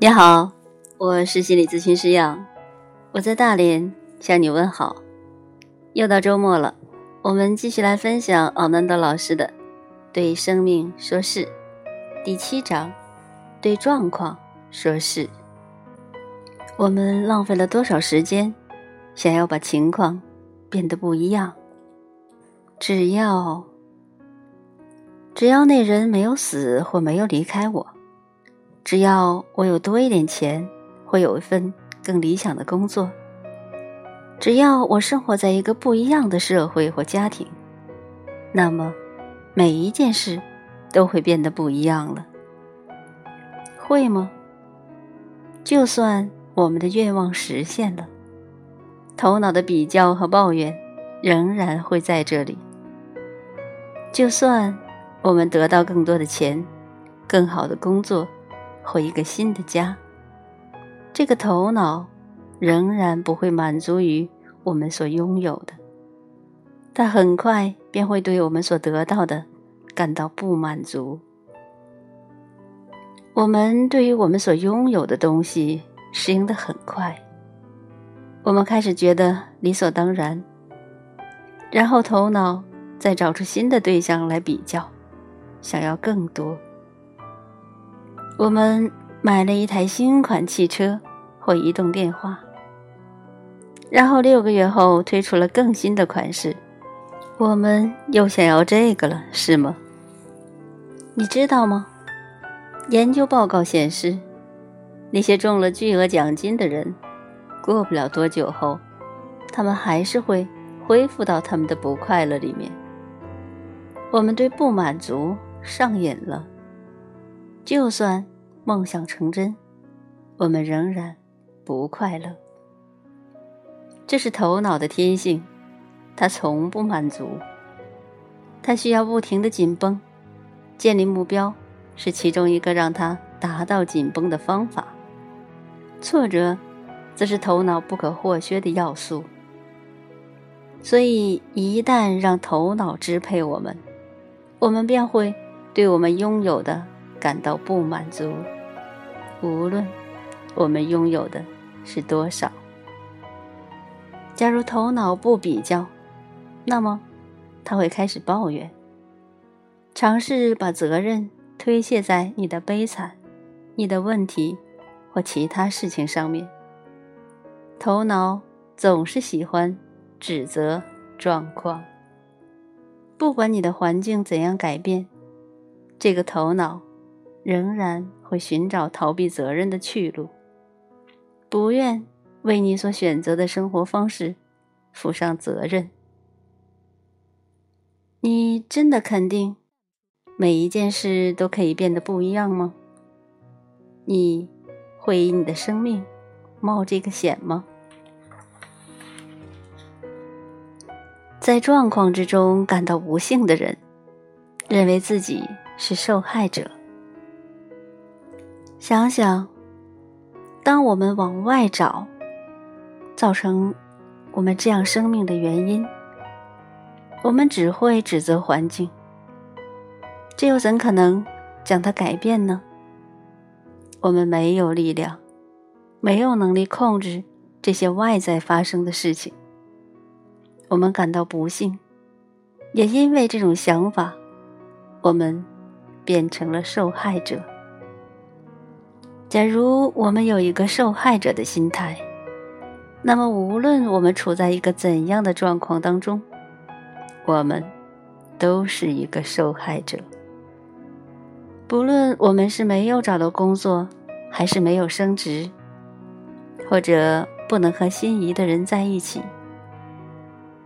你好，我是心理咨询师杨，我在大连向你问好。又到周末了，我们继续来分享奥南德老师的《对生命说是》第七章：对状况说是。我们浪费了多少时间，想要把情况变得不一样？只要，只要那人没有死或没有离开我。只要我有多一点钱，会有一份更理想的工作。只要我生活在一个不一样的社会或家庭，那么每一件事都会变得不一样了。会吗？就算我们的愿望实现了，头脑的比较和抱怨仍然会在这里。就算我们得到更多的钱，更好的工作。或一个新的家，这个头脑仍然不会满足于我们所拥有的，它很快便会对我们所得到的感到不满足。我们对于我们所拥有的东西适应的很快，我们开始觉得理所当然，然后头脑再找出新的对象来比较，想要更多。我们买了一台新款汽车或移动电话，然后六个月后推出了更新的款式，我们又想要这个了，是吗？你知道吗？研究报告显示，那些中了巨额奖金的人，过不了多久后，他们还是会恢复到他们的不快乐里面。我们对不满足上瘾了。就算梦想成真，我们仍然不快乐。这是头脑的天性，它从不满足，它需要不停的紧绷。建立目标是其中一个让它达到紧绷的方法。挫折，则是头脑不可或缺的要素。所以，一旦让头脑支配我们，我们便会对我们拥有的。感到不满足，无论我们拥有的是多少。假如头脑不比较，那么他会开始抱怨，尝试把责任推卸在你的悲惨、你的问题或其他事情上面。头脑总是喜欢指责状况，不管你的环境怎样改变，这个头脑。仍然会寻找逃避责任的去路，不愿为你所选择的生活方式负上责任。你真的肯定每一件事都可以变得不一样吗？你会以你的生命冒这个险吗？在状况之中感到不幸的人，认为自己是受害者。想想，当我们往外找，造成我们这样生命的原因，我们只会指责环境，这又怎可能将它改变呢？我们没有力量，没有能力控制这些外在发生的事情。我们感到不幸，也因为这种想法，我们变成了受害者。假如我们有一个受害者的心态，那么无论我们处在一个怎样的状况当中，我们都是一个受害者。不论我们是没有找到工作，还是没有升职，或者不能和心仪的人在一起，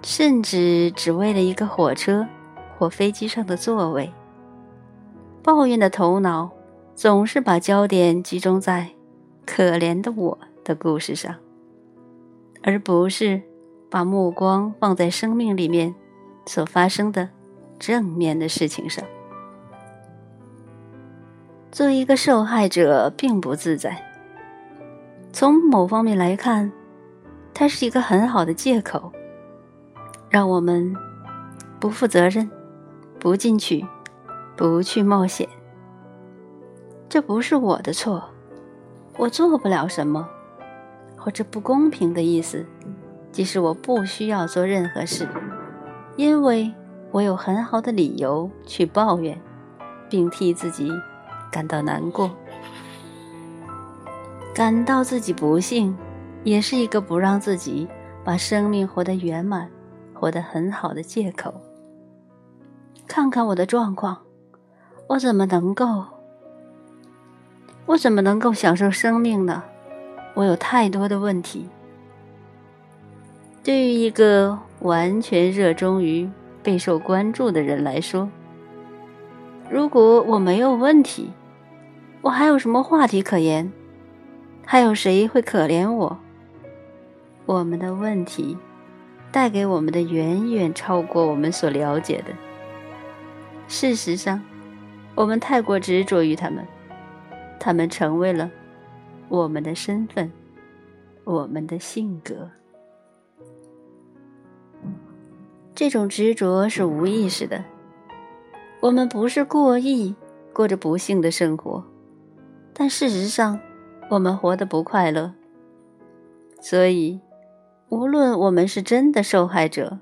甚至只为了一个火车或飞机上的座位，抱怨的头脑。总是把焦点集中在可怜的我的故事上，而不是把目光放在生命里面所发生的正面的事情上。做一个受害者并不自在。从某方面来看，它是一个很好的借口，让我们不负责任、不进取、不去冒险。这不是我的错，我做不了什么，或者不公平的意思，即使我不需要做任何事，因为我有很好的理由去抱怨，并替自己感到难过。感到自己不幸，也是一个不让自己把生命活得圆满、活得很好的借口。看看我的状况，我怎么能够？我怎么能够享受生命呢？我有太多的问题。对于一个完全热衷于备受关注的人来说，如果我没有问题，我还有什么话题可言？还有谁会可怜我？我们的问题带给我们的远远超过我们所了解的。事实上，我们太过执着于他们，他们成为了我们的身份，我们的性格。这种执着是无意识的。我们不是故意过着不幸的生活，但事实上。我们活得不快乐，所以，无论我们是真的受害者，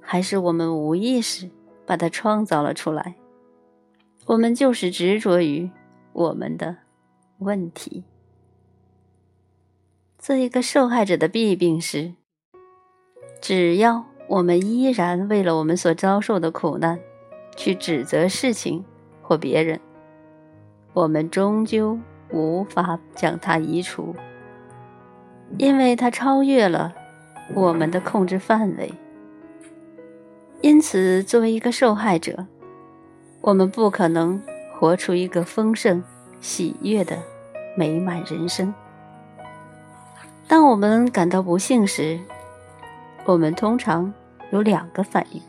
还是我们无意识把它创造了出来，我们就是执着于我们的问题。做一个受害者的弊病是，只要我们依然为了我们所遭受的苦难去指责事情或别人，我们终究。无法将它移除，因为它超越了我们的控制范围。因此，作为一个受害者，我们不可能活出一个丰盛、喜悦的美满人生。当我们感到不幸时，我们通常有两个反应：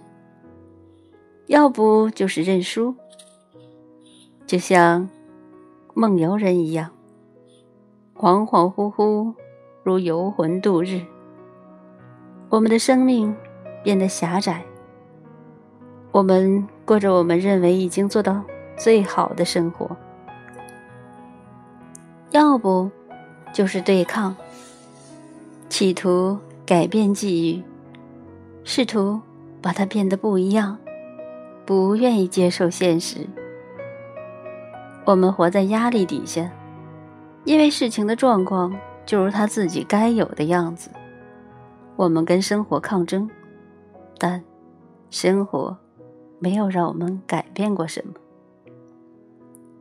要不就是认输，就像……梦游人一样，恍恍惚惚，如游魂度日。我们的生命变得狭窄，我们过着我们认为已经做到最好的生活。要不，就是对抗，企图改变际遇，试图把它变得不一样，不愿意接受现实。我们活在压力底下，因为事情的状况就如他自己该有的样子。我们跟生活抗争，但生活没有让我们改变过什么。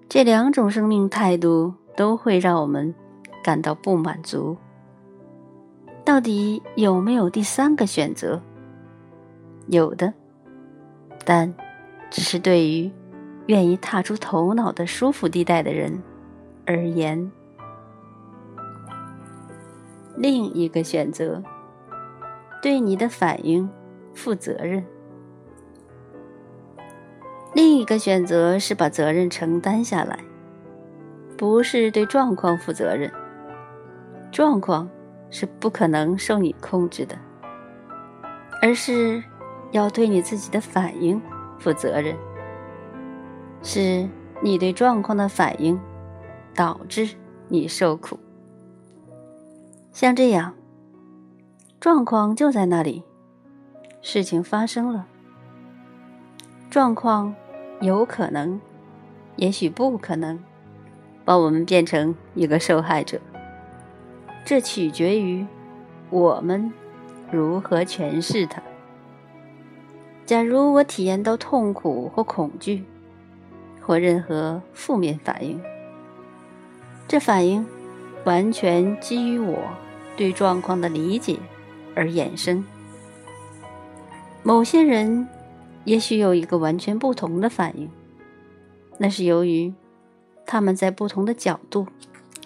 这两种生命态度都会让我们感到不满足。到底有没有第三个选择？有的，但只是对于。愿意踏出头脑的舒服地带的人而言，另一个选择，对你的反应负责任。另一个选择是把责任承担下来，不是对状况负责任。状况是不可能受你控制的，而是要对你自己的反应负责任。是你对状况的反应，导致你受苦。像这样，状况就在那里，事情发生了。状况有可能，也许不可能，把我们变成一个受害者。这取决于我们如何诠释它。假如我体验到痛苦或恐惧。或任何负面反应，这反应完全基于我对状况的理解而衍生。某些人也许有一个完全不同的反应，那是由于他们在不同的角度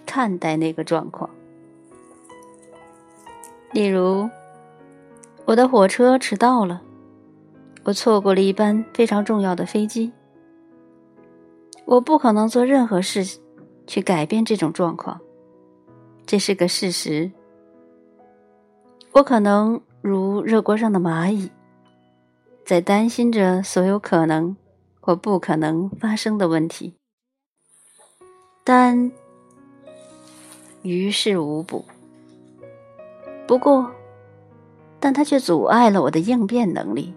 看待那个状况。例如，我的火车迟到了，我错过了一班非常重要的飞机。我不可能做任何事去改变这种状况，这是个事实。我可能如热锅上的蚂蚁，在担心着所有可能或不可能发生的问题。但于事无补。不过，但它却阻碍了我的应变能力，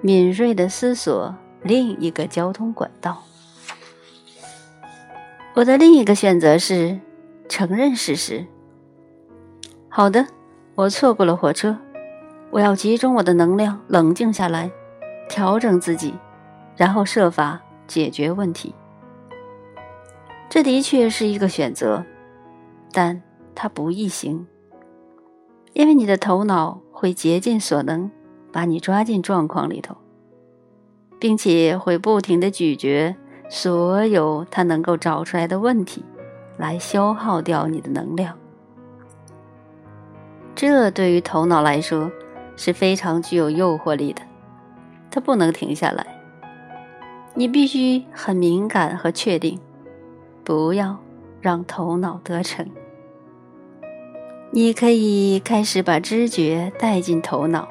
敏锐的思索另一个交通管道。我的另一个选择是承认事实。好的，我错过了火车，我要集中我的能量，冷静下来，调整自己，然后设法解决问题。这的确是一个选择，但它不易行，因为你的头脑会竭尽所能把你抓进状况里头，并且会不停的咀嚼。所有他能够找出来的问题，来消耗掉你的能量，这对于头脑来说是非常具有诱惑力的。它不能停下来，你必须很敏感和确定，不要让头脑得逞。你可以开始把知觉带进头脑，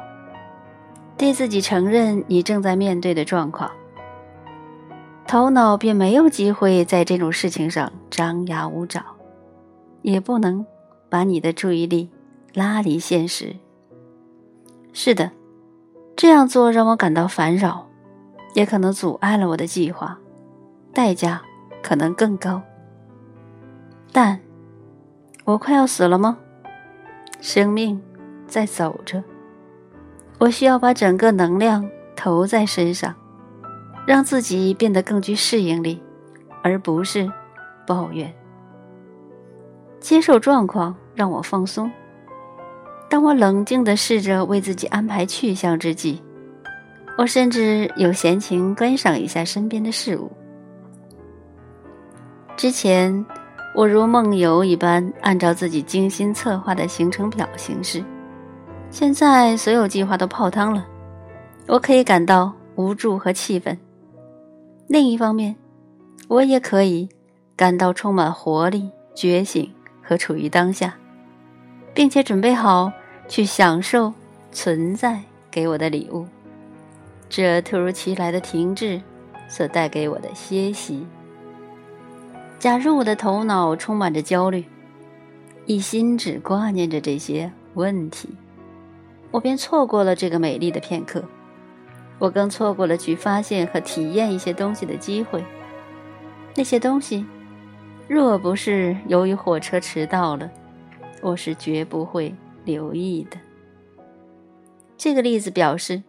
对自己承认你正在面对的状况。头脑便没有机会在这种事情上张牙舞爪，也不能把你的注意力拉离现实。是的，这样做让我感到烦扰，也可能阻碍了我的计划，代价可能更高。但，我快要死了吗？生命在走着，我需要把整个能量投在身上。让自己变得更具适应力，而不是抱怨。接受状况让我放松。当我冷静地试着为自己安排去向之际，我甚至有闲情观赏一下身边的事物。之前，我如梦游一般按照自己精心策划的行程表行事，现在所有计划都泡汤了，我可以感到无助和气愤。另一方面，我也可以感到充满活力、觉醒和处于当下，并且准备好去享受存在给我的礼物。这突如其来的停滞所带给我的歇息。假如我的头脑充满着焦虑，一心只挂念着这些问题，我便错过了这个美丽的片刻。我更错过了去发现和体验一些东西的机会。那些东西，若不是由于火车迟到了，我是绝不会留意的。这个例子表示，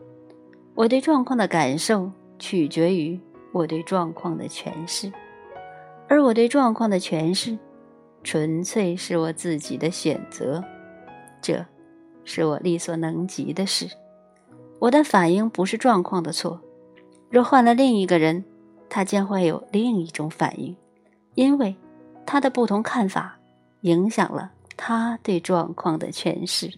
我对状况的感受取决于我对状况的诠释，而我对状况的诠释，纯粹是我自己的选择。这，是我力所能及的事。我的反应不是状况的错。若换了另一个人，他将会有另一种反应，因为他的不同看法影响了他对状况的诠释。